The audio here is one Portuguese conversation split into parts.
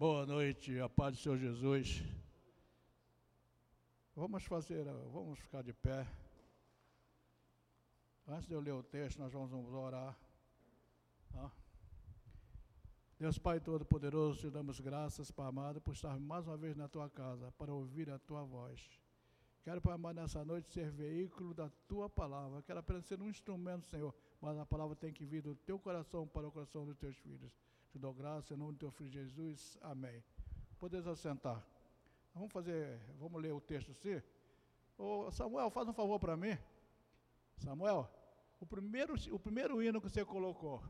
Boa noite, a paz do Senhor Jesus. Vamos fazer, vamos ficar de pé. Antes de eu ler o texto, nós vamos orar. Tá? Deus Pai Todo-Poderoso, te damos graças, Pai amado, por estar mais uma vez na tua casa, para ouvir a tua voz. Quero, Pai amado, nessa noite ser veículo da tua palavra. Quero apenas ser um instrumento, Senhor, mas a palavra tem que vir do teu coração para o coração dos teus filhos. Te dou graça em nome do teu filho Jesus. Amém. Podeis assentar. Vamos fazer, vamos ler o texto assim? Ô Samuel, faz um favor para mim. Samuel, o primeiro, o primeiro hino que você colocou,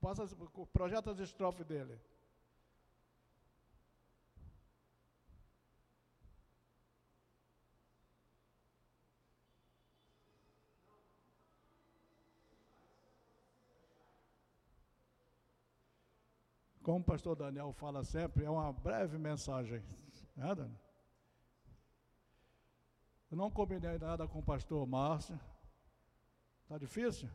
passa, projeta as estrofes dele. Como o pastor Daniel fala sempre, é uma breve mensagem. Né, Daniel? Eu não combinei nada com o pastor Márcio. Está difícil?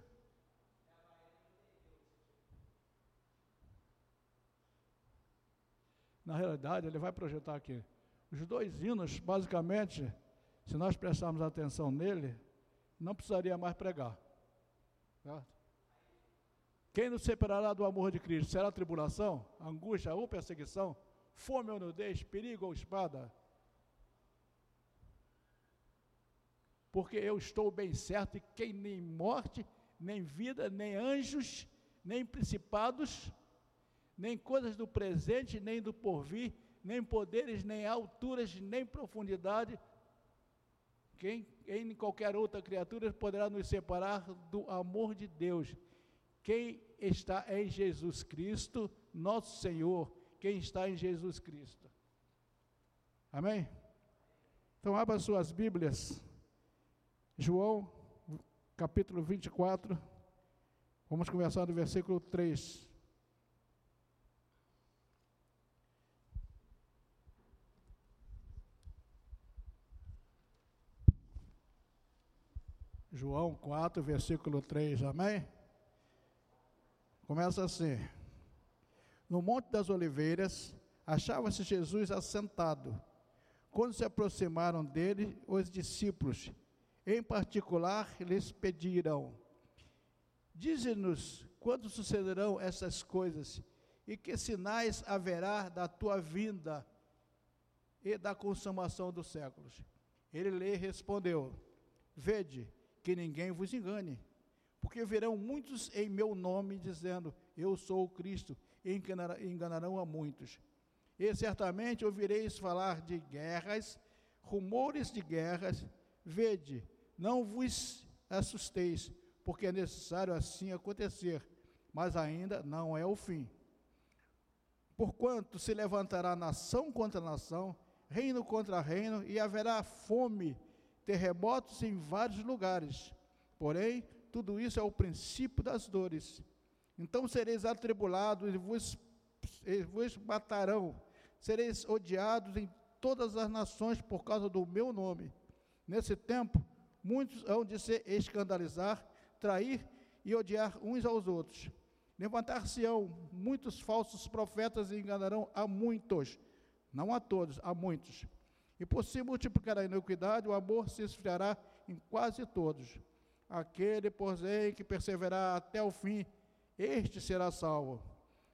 Na realidade, ele vai projetar aqui. Os dois hinos, basicamente, se nós prestarmos atenção nele, não precisaria mais pregar. Certo? Quem nos separará do amor de Cristo? Será tribulação, angústia ou perseguição? Fome ou nudez, perigo ou espada? Porque eu estou bem certo que nem morte, nem vida, nem anjos, nem principados, nem coisas do presente, nem do porvir, nem poderes, nem alturas, nem profundidade, quem em qualquer outra criatura poderá nos separar do amor de Deus quem está em Jesus Cristo, nosso Senhor, quem está em Jesus Cristo. Amém? Então, abra suas Bíblias. João, capítulo 24. Vamos começar do versículo 3. João 4, versículo 3, amém? Começa assim: No Monte das Oliveiras, achava-se Jesus assentado. Quando se aproximaram dele, os discípulos, em particular, lhes pediram: Dize-nos quando sucederão essas coisas e que sinais haverá da tua vinda e da consumação dos séculos. Ele lhe respondeu: Vede que ninguém vos engane porque virão muitos em meu nome, dizendo: Eu sou o Cristo, e enganarão a muitos. E certamente ouvireis falar de guerras, rumores de guerras. Vede, não vos assusteis, porque é necessário assim acontecer, mas ainda não é o fim. Porquanto se levantará nação contra nação, reino contra reino, e haverá fome, terremotos em vários lugares. Porém, tudo isso é o princípio das dores. Então sereis atribulados e vos, e vos matarão, sereis odiados em todas as nações por causa do meu nome. Nesse tempo, muitos hão de se escandalizar, trair e odiar uns aos outros. Levantar-se-ão muitos falsos profetas e enganarão a muitos, não a todos, a muitos. E por se multiplicar a iniquidade, o amor se esfriará em quase todos. Aquele, porém, que perseverar até o fim, este será salvo.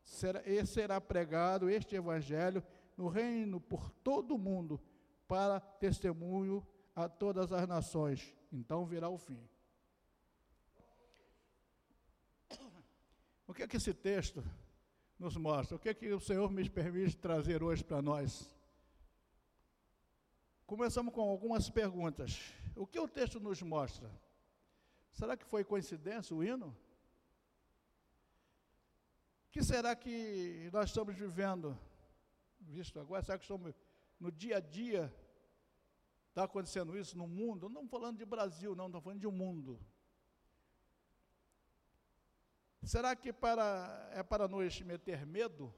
Será, e será pregado este evangelho no reino por todo o mundo, para testemunho a todas as nações. Então virá o fim. O que é que esse texto nos mostra? O que é que o Senhor me permite trazer hoje para nós? Começamos com algumas perguntas. O que o texto nos mostra? Será que foi coincidência o hino? Que será que nós estamos vivendo, visto agora? Será que estamos no dia a dia? Está acontecendo isso no mundo? Não falando de Brasil, não, estou falando de um mundo. Será que para, é para nos meter medo?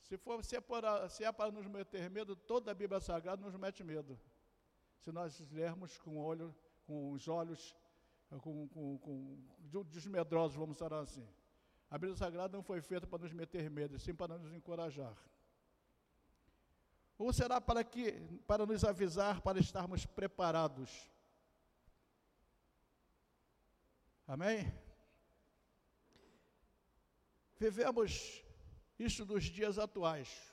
Se, for, se, é para, se é para nos meter medo, toda a Bíblia Sagrada nos mete medo. Se nós lermos com, olho, com os olhos com, com, com desmedrosos, vamos falar assim. A Bíblia Sagrada não foi feita para nos meter medo, sim para nos encorajar. Ou será para que para nos avisar para estarmos preparados? Amém? Vivemos isso nos dias atuais.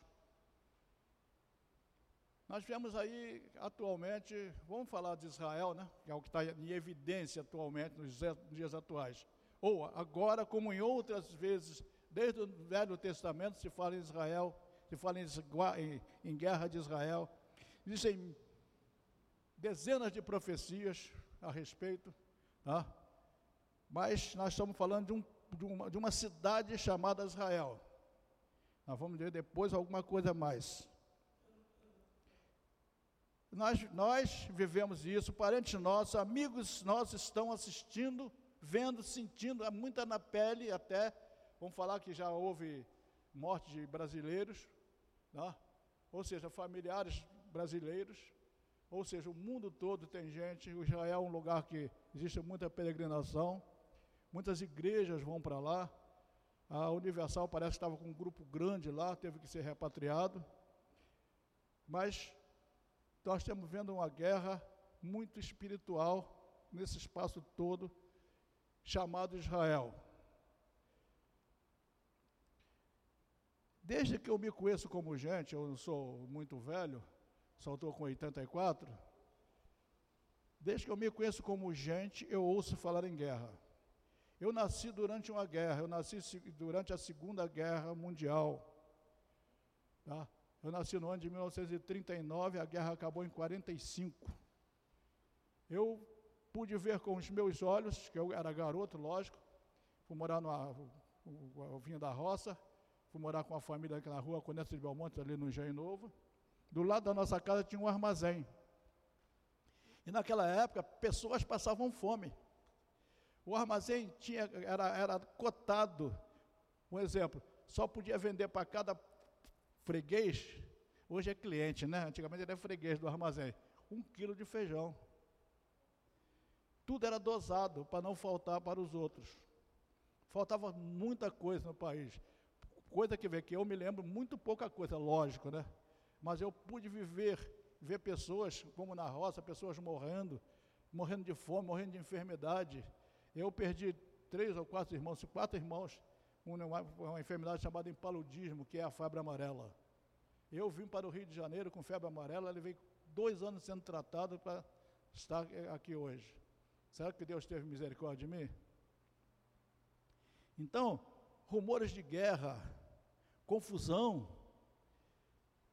Nós vemos aí atualmente, vamos falar de Israel, né? que é o que está em evidência atualmente nos dias atuais. Ou agora, como em outras vezes, desde o Velho Testamento se fala em Israel, se fala em, em, em guerra de Israel. Existem dezenas de profecias a respeito, tá? mas nós estamos falando de, um, de, uma, de uma cidade chamada Israel. Nós vamos ver depois alguma coisa mais. Nós, nós vivemos isso, parentes nossos, amigos nossos estão assistindo, vendo, sentindo, é muita na pele até. Vamos falar que já houve morte de brasileiros, né? ou seja, familiares brasileiros, ou seja, o mundo todo tem gente. O Israel é um lugar que existe muita peregrinação, muitas igrejas vão para lá. A Universal parece que estava com um grupo grande lá, teve que ser repatriado. Mas nós estamos vendo uma guerra muito espiritual nesse espaço todo, chamado Israel. Desde que eu me conheço como gente, eu não sou muito velho, só estou com 84. Desde que eu me conheço como gente, eu ouço falar em guerra. Eu nasci durante uma guerra, eu nasci durante a Segunda Guerra Mundial. Tá? Eu nasci no ano de 1939, a guerra acabou em 45. Eu pude ver com os meus olhos, que eu era garoto, lógico, fui morar no eu vinha da roça, fui morar com a família aqui na rua Conessa de Belmonte, ali no Engenho Novo. Do lado da nossa casa tinha um armazém. E naquela época, pessoas passavam fome. O armazém tinha, era, era cotado. Um exemplo, só podia vender para cada freguês, hoje é cliente, né? Antigamente era freguês do armazém. Um quilo de feijão. Tudo era dosado para não faltar para os outros. Faltava muita coisa no país. Coisa que, que eu me lembro, muito pouca coisa, lógico, né? Mas eu pude viver, ver pessoas, como na roça, pessoas morrendo, morrendo de fome, morrendo de enfermidade. Eu perdi três ou quatro irmãos, quatro irmãos uma, uma enfermidade chamada impaludismo, que é a febre amarela. Eu vim para o Rio de Janeiro com febre amarela, levei dois anos sendo tratado para estar aqui hoje. Será que Deus teve misericórdia de mim? Então, rumores de guerra, confusão,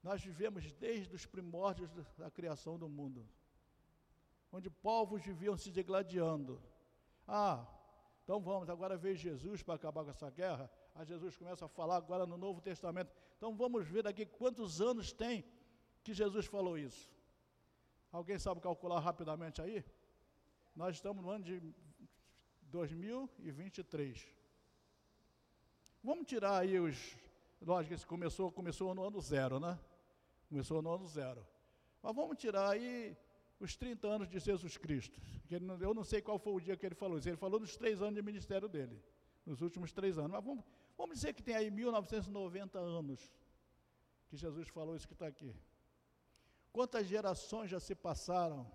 nós vivemos desde os primórdios da criação do mundo, onde povos viviam se degladiando. Ah, então vamos, agora ver Jesus para acabar com essa guerra. Aí Jesus começa a falar agora no Novo Testamento. Então vamos ver daqui quantos anos tem que Jesus falou isso. Alguém sabe calcular rapidamente aí? Nós estamos no ano de 2023. Vamos tirar aí os. Lógico que começou, começou no ano zero, né? Começou no ano zero. Mas vamos tirar aí os 30 anos de Jesus Cristo. Eu não sei qual foi o dia que ele falou isso. Ele falou dos três anos de ministério dele, nos últimos três anos. Mas vamos, vamos dizer que tem aí 1990 anos que Jesus falou isso que está aqui. Quantas gerações já se passaram?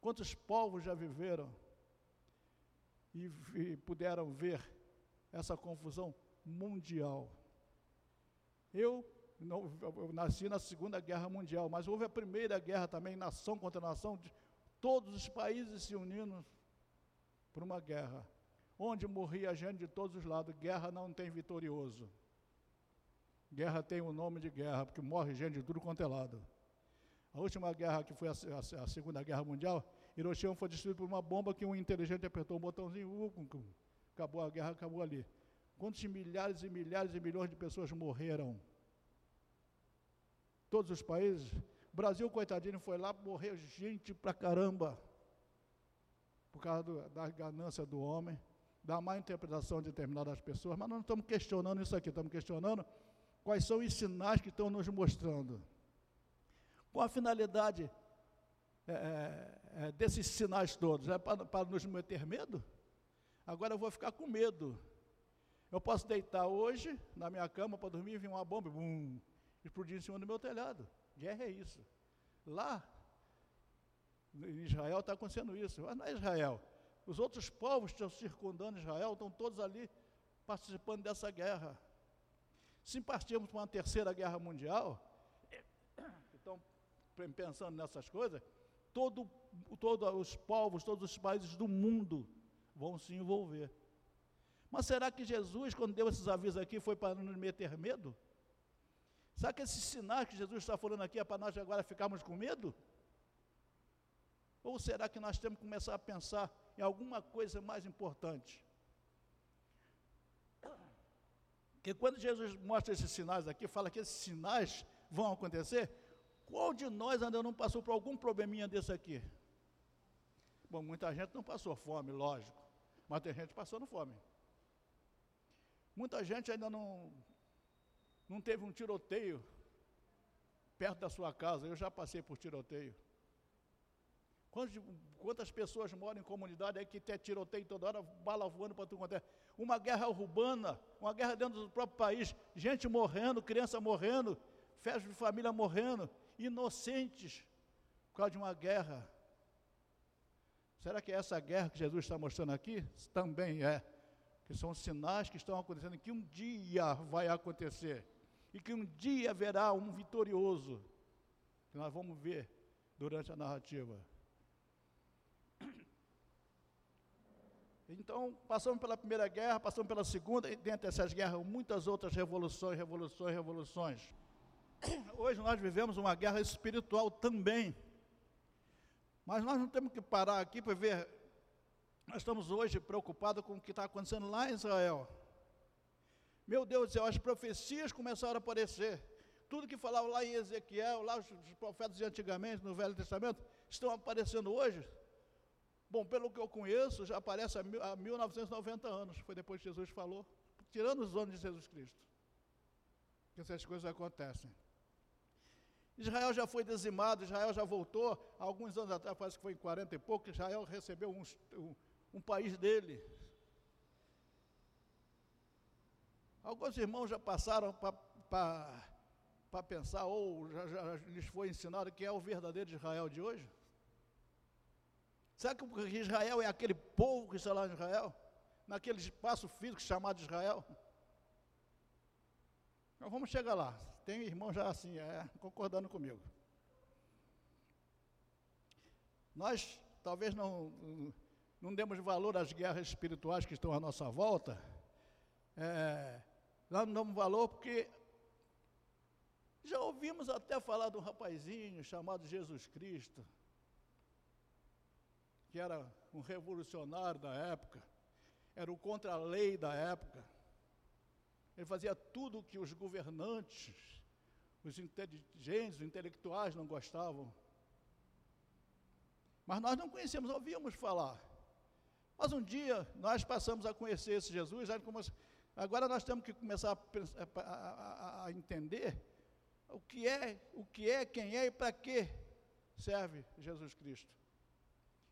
Quantos povos já viveram? E, e puderam ver essa confusão mundial. Eu não, eu nasci na Segunda Guerra Mundial, mas houve a Primeira Guerra também, nação contra nação, de todos os países se unindo por uma guerra, onde morria gente de todos os lados. Guerra não tem vitorioso. Guerra tem o nome de guerra, porque morre gente de tudo quanto é lado. A última guerra, que foi a, a, a Segunda Guerra Mundial, Hiroshima foi destruído por uma bomba que um inteligente apertou um botãozinho, uh, acabou a guerra, acabou ali. Quantos milhares e milhares e milhões de pessoas morreram? Todos os países. O Brasil, coitadinho, foi lá, morreu gente pra caramba. Por causa do, da ganância do homem, da má interpretação de determinadas pessoas. Mas nós não estamos questionando isso aqui, estamos questionando quais são os sinais que estão nos mostrando. Com a finalidade é, é, é desses sinais todos? É para, para nos meter medo? Agora eu vou ficar com medo. Eu posso deitar hoje na minha cama para dormir e vir uma bomba, bum, explodir em cima do meu telhado. Guerra é isso. Lá, em Israel está acontecendo isso, mas não é Israel. Os outros povos que estão circundando Israel estão todos ali participando dessa guerra. Se partirmos para uma terceira guerra mundial, então, pensando nessas coisas, todo, todos os povos, todos os países do mundo vão se envolver. Mas será que Jesus, quando deu esses avisos aqui, foi para nos meter medo? Será que esses sinais que Jesus está falando aqui é para nós agora ficarmos com medo? Ou será que nós temos que começar a pensar em alguma coisa mais importante? Porque quando Jesus mostra esses sinais aqui, fala que esses sinais vão acontecer, qual de nós ainda não passou por algum probleminha desse aqui? Bom, muita gente não passou fome, lógico, mas tem gente passando fome. Muita gente ainda não, não teve um tiroteio perto da sua casa. Eu já passei por tiroteio. Quantas, quantas pessoas moram em comunidade aí que tem tiroteio toda hora, bala voando para tudo quanto é. Uma guerra urbana, uma guerra dentro do próprio país, gente morrendo, criança morrendo, festa de família morrendo, inocentes por causa de uma guerra. Será que é essa guerra que Jesus está mostrando aqui? Também é que são sinais que estão acontecendo, que um dia vai acontecer, e que um dia haverá um vitorioso, que nós vamos ver durante a narrativa. Então, passamos pela Primeira Guerra, passamos pela Segunda, e dentro dessas guerras, muitas outras revoluções, revoluções, revoluções. Hoje nós vivemos uma guerra espiritual também. Mas nós não temos que parar aqui para ver nós estamos hoje preocupados com o que está acontecendo lá em Israel. Meu Deus céu, as profecias começaram a aparecer. Tudo que falava lá em Ezequiel, lá os, profetas de antigamente, no Velho Testamento, estão aparecendo hoje. Bom, pelo que eu conheço, já aparece há, há 1990 anos, foi depois que Jesus falou, tirando os anos de Jesus Cristo, que essas coisas acontecem. Israel já foi dizimado, Israel já voltou, alguns anos atrás, parece que foi em 40 e pouco, Israel recebeu uns, um, um país dele. Alguns irmãos já passaram para pensar, ou já, já lhes foi ensinado que é o verdadeiro Israel de hoje? Será que Israel é aquele povo que está lá em Israel? Naquele espaço físico chamado Israel? Nós vamos chegar lá. Tem irmão já assim, é, concordando comigo. Nós talvez não não demos valor às guerras espirituais que estão à nossa volta, é, nós não damos valor porque já ouvimos até falar de um rapazinho chamado Jesus Cristo, que era um revolucionário da época, era o contra-lei da época. Ele fazia tudo o que os governantes, os inteligentes, os intelectuais não gostavam. Mas nós não conhecemos, ouvíamos falar. Mas um dia nós passamos a conhecer esse Jesus, agora nós temos que começar a, a, a, a entender o que é, o que é, quem é e para que serve Jesus Cristo.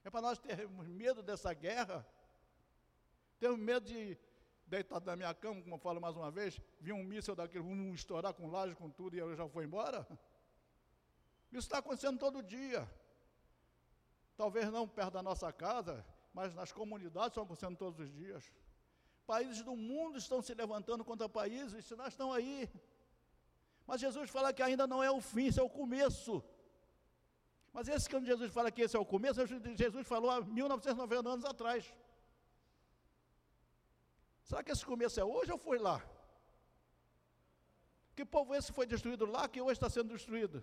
É para nós termos medo dessa guerra, termos medo de deitado na minha cama, como eu falo mais uma vez, vir um míssil daquele, um estourar com laje, com tudo, e eu já fui embora. Isso está acontecendo todo dia. Talvez não perto da nossa casa, mas nas comunidades estão acontecendo todos os dias. Países do mundo estão se levantando contra países, os sinais estão aí. Mas Jesus fala que ainda não é o fim, isso é o começo. Mas esse que Jesus fala que esse é o começo, Jesus falou há 1990 anos atrás. Será que esse começo é hoje ou foi lá? Que povo esse foi destruído lá que hoje está sendo destruído?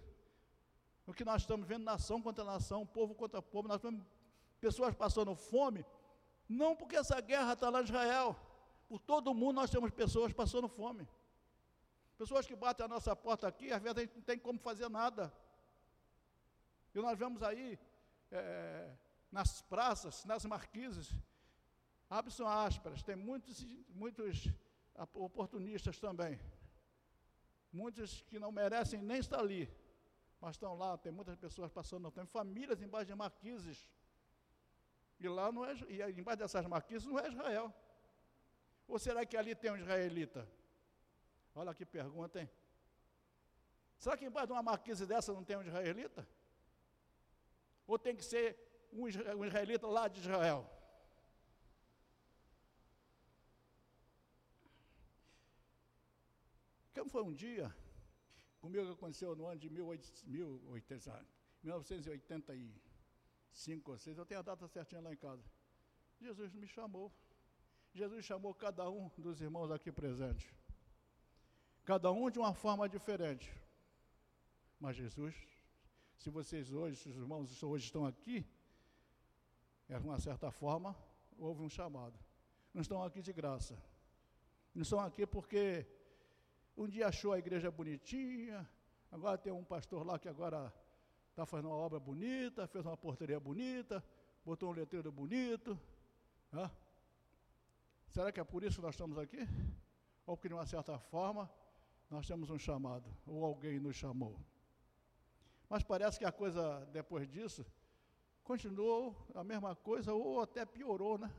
O que nós estamos vendo nação contra nação, povo contra povo, nós estamos pessoas passando fome, não porque essa guerra está lá em Israel, por todo mundo nós temos pessoas passando fome. Pessoas que batem a nossa porta aqui, às vezes a gente não tem como fazer nada. E nós vemos aí, é, nas praças, nas marquises, abre-se ásperas, tem muitos, muitos oportunistas também. Muitos que não merecem nem estar ali, mas estão lá, tem muitas pessoas passando, tem famílias embaixo de marquises e lá não é, e embaixo dessas marquises não é Israel. Ou será que ali tem um israelita? Olha que pergunta, hein? Será que embaixo de uma marquise dessa não tem um israelita? Ou tem que ser um israelita lá de Israel? Como foi um dia, comigo aconteceu no ano de 1985 ou 6, eu tenho a data certinha lá em casa. Jesus me chamou. Jesus chamou cada um dos irmãos aqui presentes. Cada um de uma forma diferente. Mas Jesus, se vocês hoje, os irmãos hoje estão aqui, é de uma certa forma, houve um chamado. Não estão aqui de graça. Não estão aqui porque um dia achou a igreja bonitinha, agora tem um pastor lá que agora está fazendo uma obra bonita, fez uma portaria bonita, botou um letreiro bonito. Né? Será que é por isso que nós estamos aqui? Ou porque, de uma certa forma, nós temos um chamado, ou alguém nos chamou. Mas parece que a coisa, depois disso, continuou a mesma coisa, ou até piorou, né?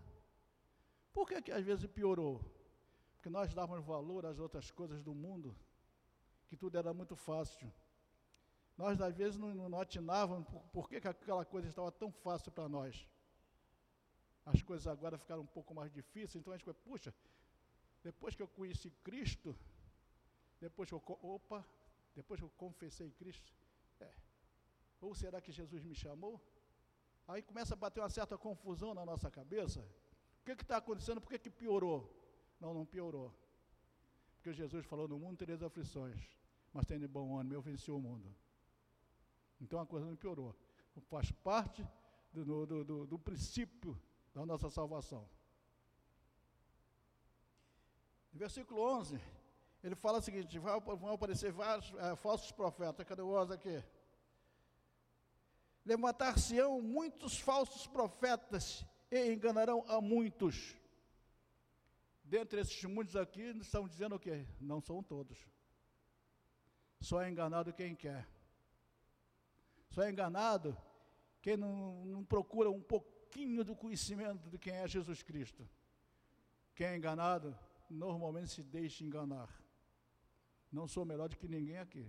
Por que, que às vezes piorou? Porque nós dávamos valor às outras coisas do mundo, que tudo era muito fácil. Nós, às vezes, não, não atinávamos por, por que, que aquela coisa estava tão fácil para nós. As coisas agora ficaram um pouco mais difíceis, então a gente foi, puxa, depois que eu conheci Cristo, depois que eu, opa, depois que eu confessei Cristo, é, ou será que Jesus me chamou? Aí começa a bater uma certa confusão na nossa cabeça. O que está acontecendo? Por que, que piorou? Não, não piorou. Porque Jesus falou: No mundo tereis aflições, mas tem de bom ânimo, eu venci o mundo. Então a coisa não piorou. Faz parte do, do, do, do princípio da nossa salvação. Versículo 11, ele fala o seguinte: vão aparecer vários é, falsos profetas. Cadê o 11 aqui? Levantar-se-ão muitos falsos profetas e enganarão a muitos. Dentre esses muitos aqui, estão dizendo o quê? Não são todos. Só é enganado quem quer. Só é enganado quem não, não procura um pouquinho do conhecimento de quem é Jesus Cristo. Quem é enganado, normalmente se deixa enganar. Não sou melhor do que ninguém aqui.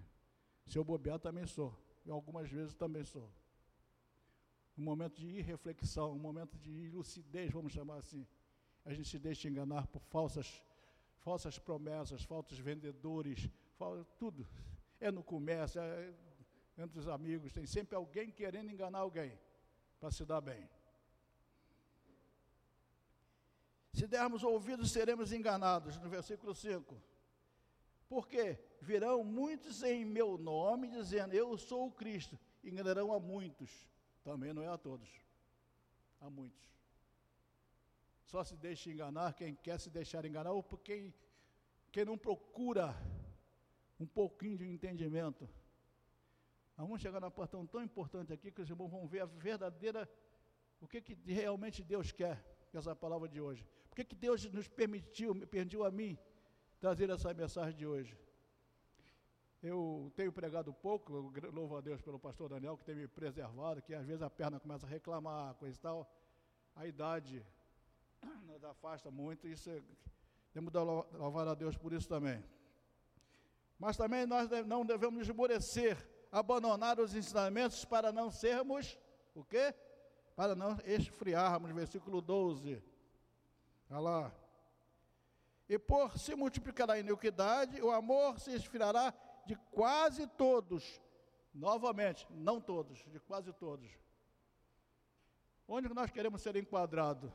Se eu bobear, também sou. E algumas vezes também sou. Um momento de irreflexão, um momento de lucidez, vamos chamar assim a gente se deixa enganar por falsas, falsas promessas, falsos vendedores, tudo. É no comércio, é entre os amigos, tem sempre alguém querendo enganar alguém para se dar bem. Se dermos ouvidos, seremos enganados, no versículo 5. Porque virão muitos em meu nome, dizendo, eu sou o Cristo, enganarão a muitos. Também não é a todos, a muitos. Só se deixa enganar quem quer se deixar enganar, ou quem, quem não procura um pouquinho de entendimento. Nós vamos chegar na parte tão importante aqui que os irmãos vão ver a verdadeira, o que, que realmente Deus quer essa palavra de hoje. Por que, que Deus nos permitiu, me permitiu a mim, trazer essa mensagem de hoje? Eu tenho pregado pouco, eu louvo a Deus pelo pastor Daniel, que tem me preservado, que às vezes a perna começa a reclamar, coisa e tal. A idade nos afasta muito, isso é, temos de louvar a Deus por isso também. Mas também nós não devemos esmorecer, abandonar os ensinamentos para não sermos, o quê? Para não esfriarmos, versículo 12. Olha lá. E por se multiplicará a iniquidade, o amor se esfriará de quase todos. Novamente, não todos, de quase todos. Onde nós queremos ser enquadrados?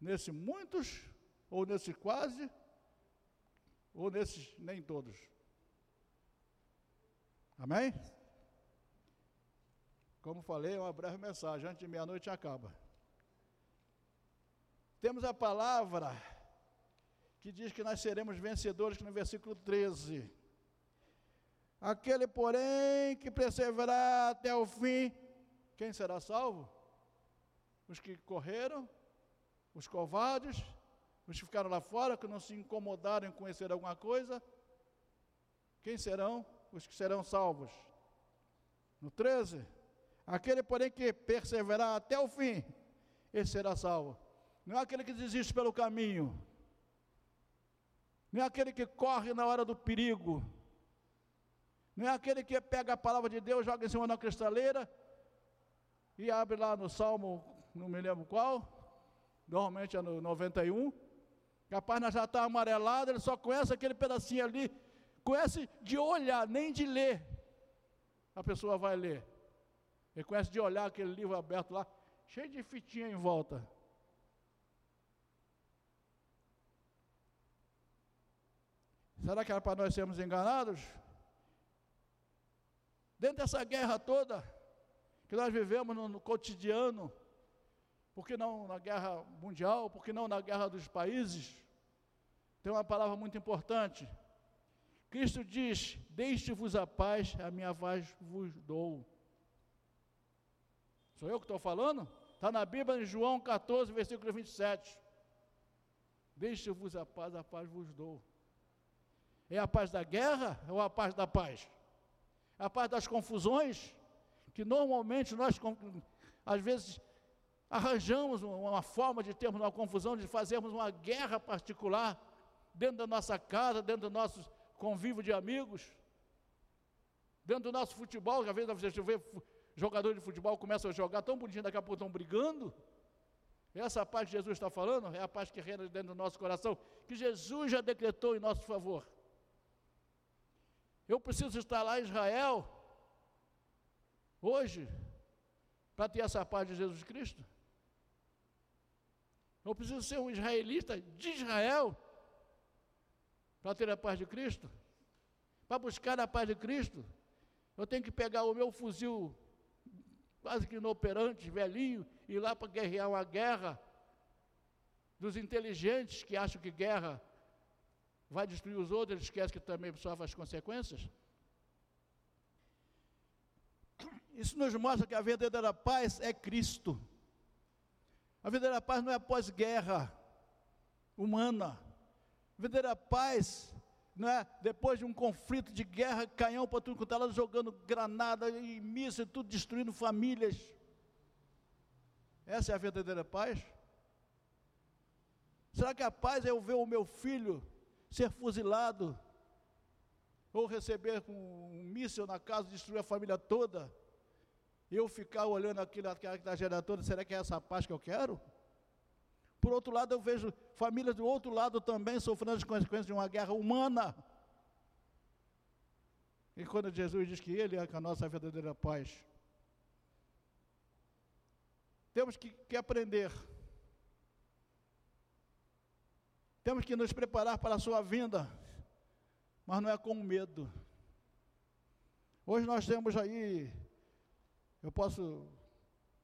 Nesse muitos, ou nesse quase, ou nesses nem todos. Amém? Como falei, é uma breve mensagem, antes de meia-noite acaba. Temos a palavra que diz que nós seremos vencedores, no versículo 13. Aquele, porém, que perseverar até o fim, quem será salvo? Os que correram os covardes, os que ficaram lá fora, que não se incomodaram em conhecer alguma coisa, quem serão? Os que serão salvos. No 13, aquele, porém, que perseverar até o fim, esse será salvo. Não é aquele que desiste pelo caminho, não é aquele que corre na hora do perigo, Não é aquele que pega a palavra de Deus, joga em cima da cristaleira e abre lá no Salmo, não me lembro qual, normalmente é no 91. A página já está amarelada, ele só conhece aquele pedacinho ali, conhece de olhar, nem de ler. A pessoa vai ler. Ele conhece de olhar aquele livro aberto lá, cheio de fitinha em volta. Será que era para nós sermos enganados? Dentro dessa guerra toda que nós vivemos no, no cotidiano, por que não na guerra mundial, por que não na guerra dos países? Tem uma palavra muito importante. Cristo diz: Deixe-vos a paz, a minha paz vos dou. Sou eu que estou falando? Está na Bíblia, em João 14, versículo 27. Deixe-vos a paz, a paz vos dou. É a paz da guerra ou a paz da paz? A paz das confusões, que normalmente nós, às vezes, arranjamos uma forma de termos uma confusão, de fazermos uma guerra particular dentro da nossa casa, dentro do nosso convívio de amigos, dentro do nosso futebol, às vezes você vê jogadores de futebol começam a jogar tão bonitinho, daqui a pouco estão brigando. Essa paz que Jesus está falando é a paz que reina dentro do nosso coração, que Jesus já decretou em nosso favor. Eu preciso estar lá em Israel, hoje, para ter essa paz de Jesus Cristo. Eu preciso ser um israelita de Israel, para ter a paz de Cristo. Para buscar a paz de Cristo, eu tenho que pegar o meu fuzil quase que inoperante, velhinho, ir lá para guerrear uma guerra dos inteligentes que acham que guerra vai destruir os outros, esquece que também sofre as consequências. Isso nos mostra que a verdadeira paz é Cristo. A verdadeira paz não é pós-guerra humana. A verdadeira paz não é depois de um conflito de guerra, canhão para tudo quanto é lado, jogando granada e míssil, tudo destruindo famílias. Essa é a verdadeira paz? Será que a paz é eu ver o meu filho ser fuzilado, ou receber um míssil na casa, destruir a família toda, eu ficar olhando aquilo, aquela tragédia toda, será que é essa paz que eu quero? Por outro lado, eu vejo famílias do outro lado também sofrendo as consequências de uma guerra humana. E quando Jesus diz que Ele é a nossa verdadeira paz, temos que, que aprender Temos que nos preparar para a sua vinda, mas não é com medo. Hoje nós temos aí, eu posso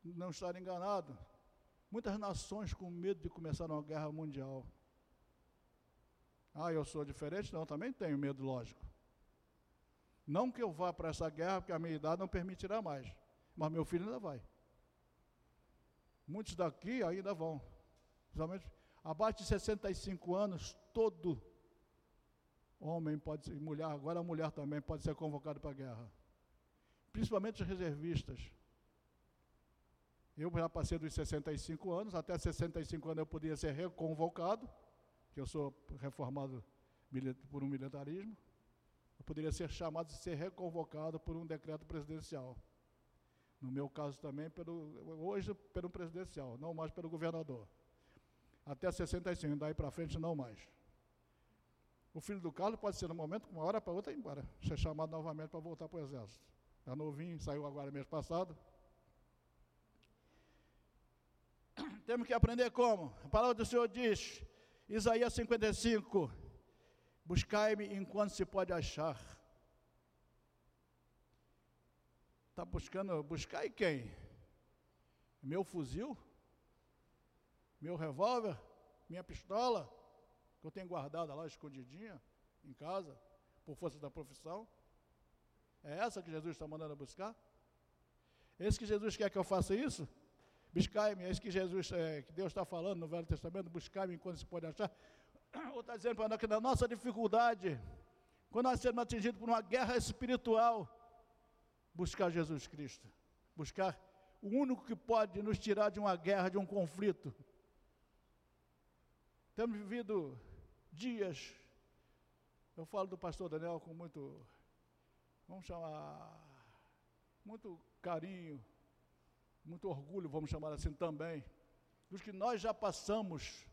não estar enganado, muitas nações com medo de começar uma guerra mundial. Ah, eu sou diferente? Não, também tenho medo, lógico. Não que eu vá para essa guerra, porque a minha idade não permitirá mais. Mas meu filho ainda vai. Muitos daqui ainda vão. Principalmente Abaixo de 65 anos, todo homem pode ser, mulher, agora a mulher também pode ser convocada para a guerra. Principalmente os reservistas. Eu já passei dos 65 anos, até 65 anos eu podia ser reconvocado, que eu sou reformado por um militarismo. Eu poderia ser chamado de ser reconvocado por um decreto presidencial. No meu caso também, pelo, hoje pelo presidencial, não mais pelo governador até 65, daí para frente não mais. O filho do Carlos pode ser no momento, uma hora para outra, embora, ser chamado novamente para voltar para o exército. É novinho, saiu agora mês passado. Temos que aprender como? A palavra do Senhor diz, Isaías 55, buscai-me enquanto se pode achar. Está buscando, buscar e quem? Meu fuzil? meu revólver, minha pistola, que eu tenho guardada lá escondidinha em casa, por força da profissão. É essa que Jesus está mandando buscar? Esse que Jesus quer que eu faça isso? Buscai-me, é isso que Jesus, é, que Deus está falando no Velho Testamento, buscai-me enquanto se pode achar. Ou está dizendo para nós que na nossa dificuldade, quando nós sermos atingidos por uma guerra espiritual, buscar Jesus Cristo, buscar o único que pode nos tirar de uma guerra, de um conflito, temos vivido dias, eu falo do pastor Daniel com muito vamos chamar, muito carinho, muito orgulho, vamos chamar assim também, dos que nós já passamos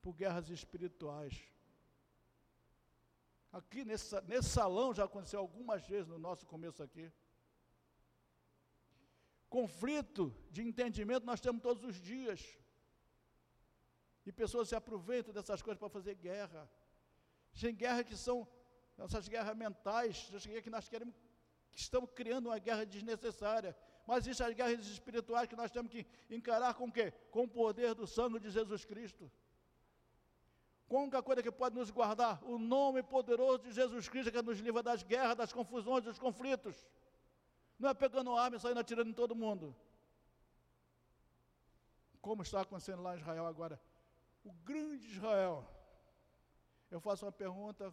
por guerras espirituais. Aqui nesse, nesse salão já aconteceu algumas vezes no nosso começo aqui. Conflito de entendimento nós temos todos os dias. E pessoas se aproveitam dessas coisas para fazer guerra. Tem guerra que são essas guerras mentais, essas guerras que nós queremos, que estamos criando uma guerra desnecessária. Mas existem as guerras espirituais que nós temos que encarar com o quê? Com o poder do sangue de Jesus Cristo. Com a coisa que pode nos guardar, o nome poderoso de Jesus Cristo que nos livra das guerras, das confusões, dos conflitos. Não é pegando arma e saindo atirando em todo mundo. Como está acontecendo lá em Israel agora. O grande Israel. Eu faço uma pergunta,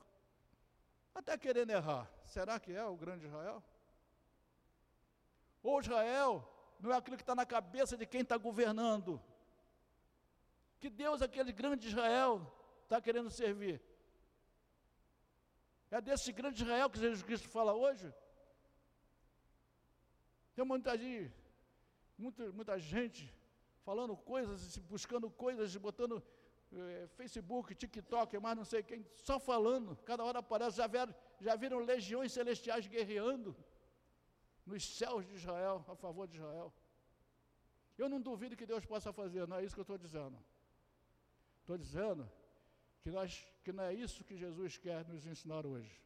até querendo errar. Será que é o grande Israel? Ou Israel não é aquilo que está na cabeça de quem está governando? Que Deus, aquele grande Israel, está querendo servir? É desse grande Israel que Jesus Cristo fala hoje? Tem muita gente, muita, muita gente falando coisas, buscando coisas, botando eh, Facebook, TikTok, mas não sei quem, só falando, cada hora aparece, já, já viram legiões celestiais guerreando nos céus de Israel, a favor de Israel. Eu não duvido que Deus possa fazer, não é isso que eu estou dizendo. Estou dizendo que, nós, que não é isso que Jesus quer nos ensinar hoje.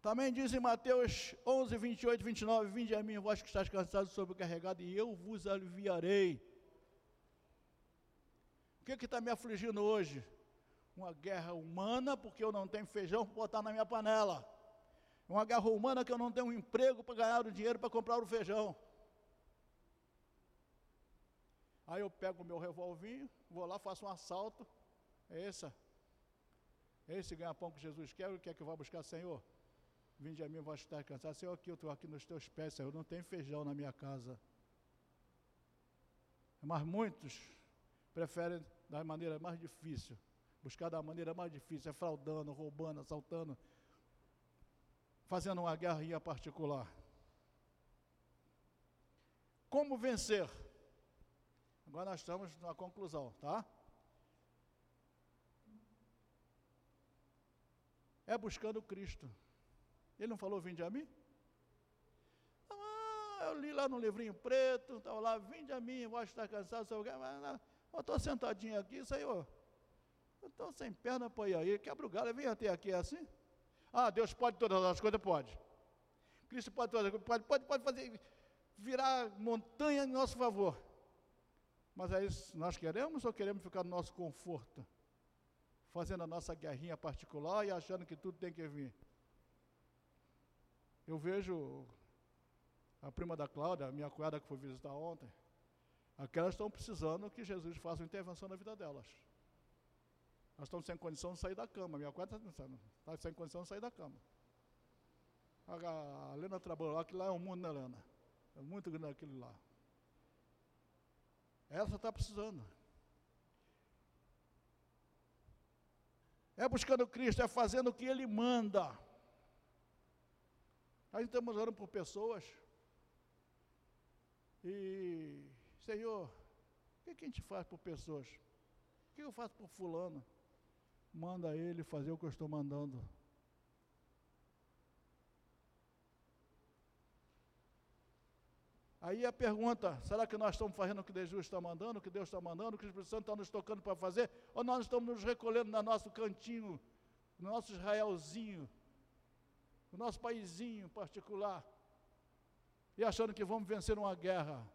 Também diz em Mateus 11, 28, 29, Vinde a mim, vós que estáis cansados e sobrecarregados, e eu vos aliviarei. O que está me afligindo hoje? Uma guerra humana, porque eu não tenho feijão para botar na minha panela. Uma guerra humana que eu não tenho um emprego para ganhar o dinheiro para comprar o feijão. Aí eu pego o meu revolvinho, vou lá, faço um assalto. É essa. É esse ganha-pão que Jesus quer, o que é que eu vou buscar, Senhor? Vinde a mim, vós estar cansados. Senhor, aqui eu estou aqui nos teus pés, Senhor. Não tem feijão na minha casa. Mas muitos preferem da maneira mais difícil. Buscar da maneira mais difícil, é fraudando, roubando, assaltando, fazendo uma guerrinha particular. Como vencer? Agora nós estamos na conclusão, tá? É buscando Cristo. Ele não falou, vinde a mim? Ah, eu li lá no livrinho preto, estava lá, vinde a mim, vou estar cansado, sou mas eu estou sentadinho aqui, Senhor. Eu estou sem perna para ir aí, quebra o galho, vem até aqui é assim. Ah, Deus pode todas as coisas? Pode. Cristo pode todas as coisas, pode, pode, pode fazer, virar montanha em nosso favor. Mas é isso nós queremos ou queremos ficar no nosso conforto? Fazendo a nossa guerrinha particular e achando que tudo tem que vir. Eu vejo a prima da Cláudia, minha cunhada que foi visitar ontem, aquelas estão precisando que Jesus faça uma intervenção na vida delas. Elas estão sem condição de sair da cama. Minha cunhada está tá sem condição de sair da cama. A, a Helena trabalhou lá, que lá é um mundo, né, Helena? É muito grande aquilo lá. Essa está precisando. É buscando Cristo, é fazendo o que Ele manda. A gente estamos orando por pessoas. E, Senhor, o que, que a gente faz por pessoas? O que eu faço por fulano? Manda ele fazer o que eu estou mandando. Aí a pergunta, será que nós estamos fazendo o que Jesus está mandando, o que Deus está mandando, o que o Espírito Santo está nos tocando para fazer? Ou nós estamos nos recolhendo no nosso cantinho, no nosso Israelzinho, o nosso paísinho particular, e achando que vamos vencer uma guerra.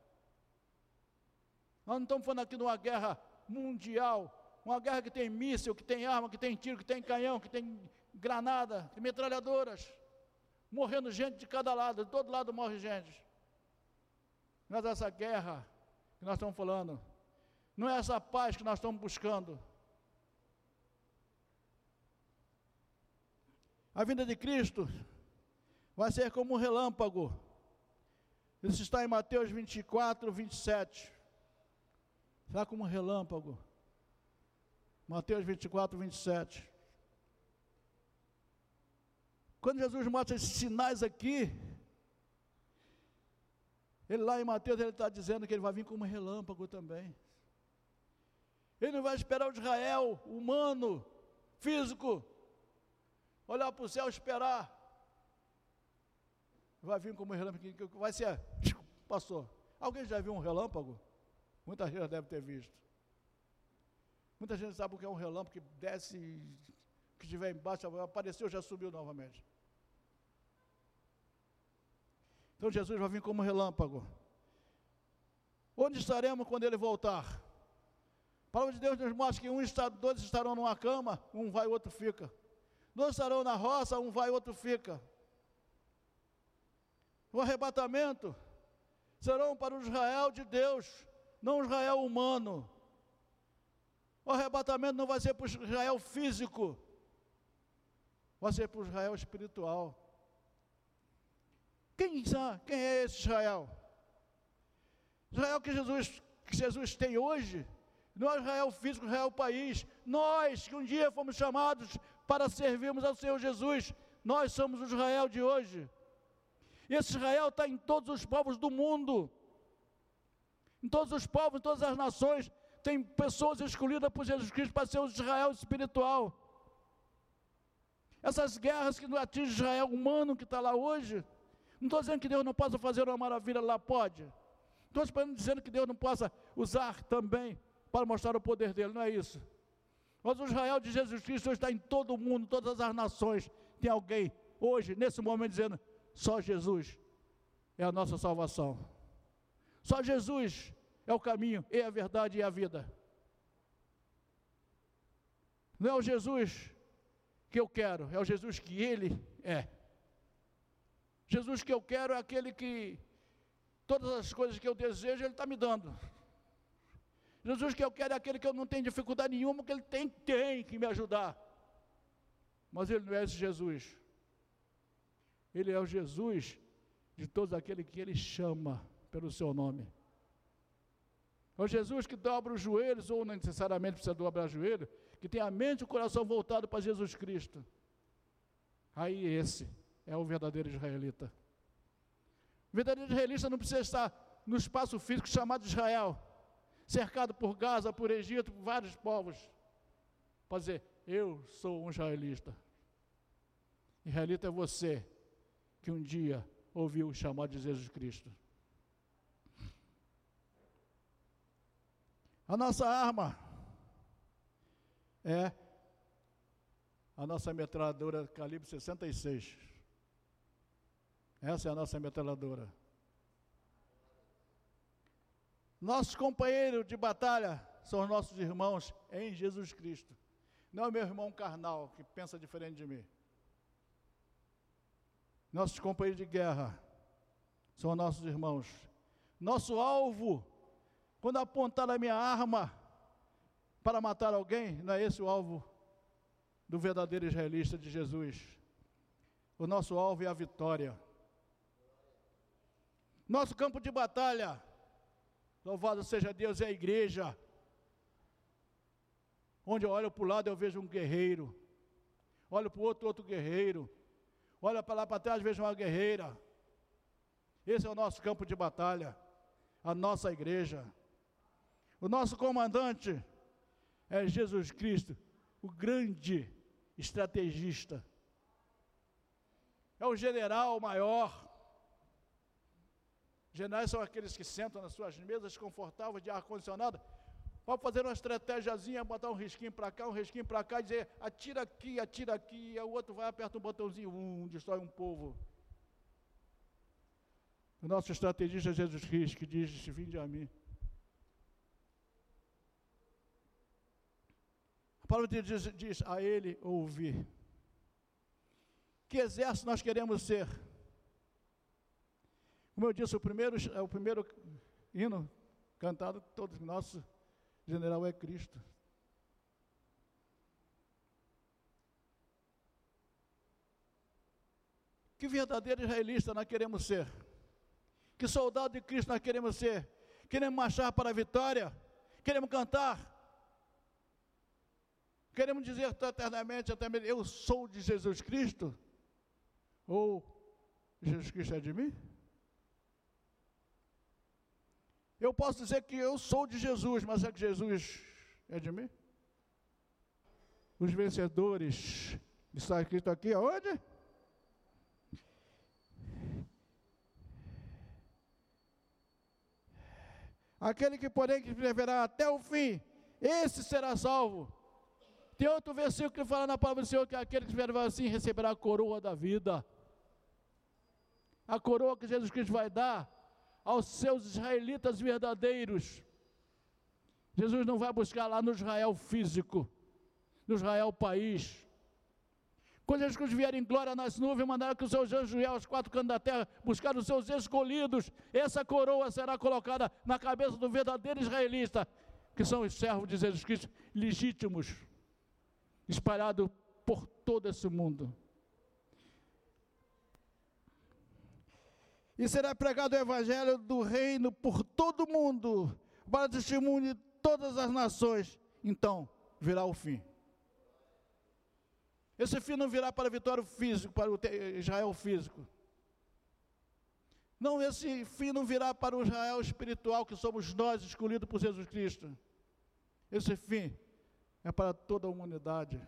Nós não estamos falando aqui de uma guerra mundial, uma guerra que tem míssil, que tem arma, que tem tiro, que tem canhão, que tem granada, que metralhadoras, morrendo gente de cada lado, de todo lado morre gente. Mas essa guerra que nós estamos falando, não é essa paz que nós estamos buscando. A vinda de Cristo vai ser como um relâmpago. Isso está em Mateus 24, 27. Será como um relâmpago. Mateus 24, 27. Quando Jesus mostra esses sinais aqui, ele lá em Mateus ele está dizendo que ele vai vir como relâmpago também. Ele não vai esperar o Israel humano, físico, olhar para o céu esperar. Vai vir como relâmpago, vai ser, passou. Alguém já viu um relâmpago? Muita gente já deve ter visto. Muita gente sabe o que é um relâmpago que desce, que estiver embaixo, apareceu, já subiu novamente. Então Jesus vai vir como relâmpago. Onde estaremos quando ele voltar? A palavra de Deus nos mostra que um está, dois estarão numa cama, um vai, outro fica. Dois estarão na roça, um vai, outro fica. O arrebatamento serão para o Israel de Deus, não o Israel humano. Arrebatamento não vai ser para o Israel físico, vai ser para o Israel espiritual. Quem, quem é esse Israel? Israel que Jesus, que Jesus tem hoje não é Israel físico, Israel país. Nós que um dia fomos chamados para servirmos ao Senhor Jesus, nós somos o Israel de hoje. Esse Israel está em todos os povos do mundo, em todos os povos, em todas as nações. Tem pessoas escolhidas por Jesus Cristo para ser o Israel espiritual. Essas guerras que não atingem Israel humano que está lá hoje, não estou dizendo que Deus não possa fazer uma maravilha lá, pode. Estou dizendo que Deus não possa usar também para mostrar o poder dele, não é isso. Mas o Israel de Jesus Cristo está em todo o mundo, todas as nações. Tem alguém hoje, nesse momento, dizendo: só Jesus é a nossa salvação. Só Jesus é o caminho, é a verdade e a vida. Não é o Jesus que eu quero, é o Jesus que Ele é. Jesus que eu quero é aquele que todas as coisas que eu desejo, Ele está me dando. Jesus que eu quero é aquele que eu não tenho dificuldade nenhuma, que ele tem, tem que me ajudar. Mas ele não é esse Jesus. Ele é o Jesus de todos aqueles que ele chama pelo seu nome. É o Jesus que dobra os joelhos, ou não necessariamente precisa dobrar o joelho, que tem a mente e o coração voltado para Jesus Cristo. Aí esse é o verdadeiro israelita. O verdadeiro israelita não precisa estar no espaço físico chamado Israel cercado por Gaza, por Egito, por vários povos, para dizer: Eu sou um israelita. Israelita é você que um dia ouviu o chamado de Jesus Cristo. A nossa arma é a nossa metralhadora calibre 66. Essa é a nossa metralhadora. Nossos companheiros de batalha são os nossos irmãos em Jesus Cristo. Não é meu irmão carnal que pensa diferente de mim. Nossos companheiros de guerra são nossos irmãos. Nosso alvo, quando apontar a minha arma para matar alguém, não é esse o alvo do verdadeiro israelista de Jesus. O nosso alvo é a vitória. Nosso campo de batalha Louvado seja Deus, é a igreja. Onde eu olho para o lado, eu vejo um guerreiro. Olho para o outro, outro guerreiro. Olha para lá para trás, vejo uma guerreira. Esse é o nosso campo de batalha. A nossa igreja. O nosso comandante é Jesus Cristo, o grande estrategista. É o general maior. Generais são aqueles que sentam nas suas mesas confortáveis de ar-condicionado, para fazer uma estratégiazinha, botar um risquinho para cá, um risquinho para cá, dizer atira aqui, atira aqui, e o outro vai, aperta um botãozinho, um, destrói um povo. O nosso estrategista é Jesus Cristo, que diz, vinde a mim. Palavra de Deus diz, diz a ele ouvir. Que exército nós queremos ser? Como eu disse, o primeiro, é o primeiro hino cantado, todos nosso general é Cristo. Que verdadeiro israelista nós queremos ser? Que soldado de Cristo nós queremos ser? Queremos marchar para a vitória? Queremos cantar? Queremos dizer eternamente, até eu sou de Jesus Cristo? Ou Jesus Cristo é de mim? Eu posso dizer que eu sou de Jesus, mas é que Jesus é de mim? Os vencedores, está escrito aqui aonde? Aquele que, porém, que viverá até o fim, esse será salvo. Tem outro versículo que fala na palavra do Senhor que aquele que viver assim receberá a coroa da vida. A coroa que Jesus Cristo vai dar aos seus israelitas verdadeiros. Jesus não vai buscar lá no Israel físico, no Israel país. Quando Jesus vier em glória nas nuvens, mandará que os seus anjos e aos quatro cantos da terra buscar os seus escolhidos. Essa coroa será colocada na cabeça do verdadeiro israelita, que são os servos de Jesus Cristo legítimos, espalhados por todo esse mundo. E será pregado o evangelho do reino por todo o mundo, para testemunho de todas as nações. Então virá o fim. Esse fim não virá para a vitória físico, para o Israel físico. Não, esse fim não virá para o Israel espiritual, que somos nós escolhidos por Jesus Cristo. Esse fim é para toda a humanidade.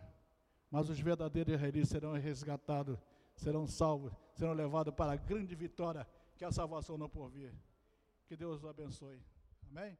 Mas os verdadeiros israelitas serão resgatados, serão salvos, serão levados para a grande vitória que é a salvação não por vir. Que Deus os abençoe. Amém?